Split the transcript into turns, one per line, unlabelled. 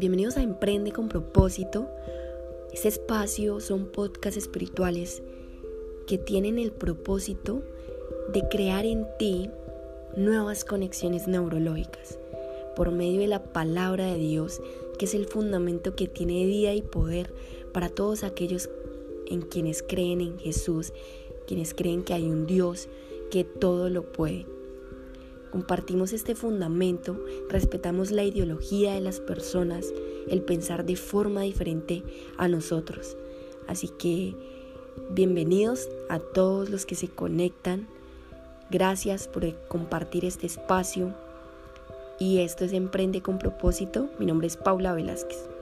Bienvenidos a Emprende con propósito. Este espacio son podcasts espirituales que tienen el propósito de crear en ti nuevas conexiones neurológicas por medio de la palabra de Dios, que es el fundamento que tiene vida y poder para todos aquellos en quienes creen en Jesús, quienes creen que hay un Dios que todo lo puede. Compartimos este fundamento, respetamos la ideología de las personas, el pensar de forma diferente a nosotros. Así que bienvenidos a todos los que se conectan. Gracias por compartir este espacio. Y esto es Emprende con propósito. Mi nombre es Paula Velázquez.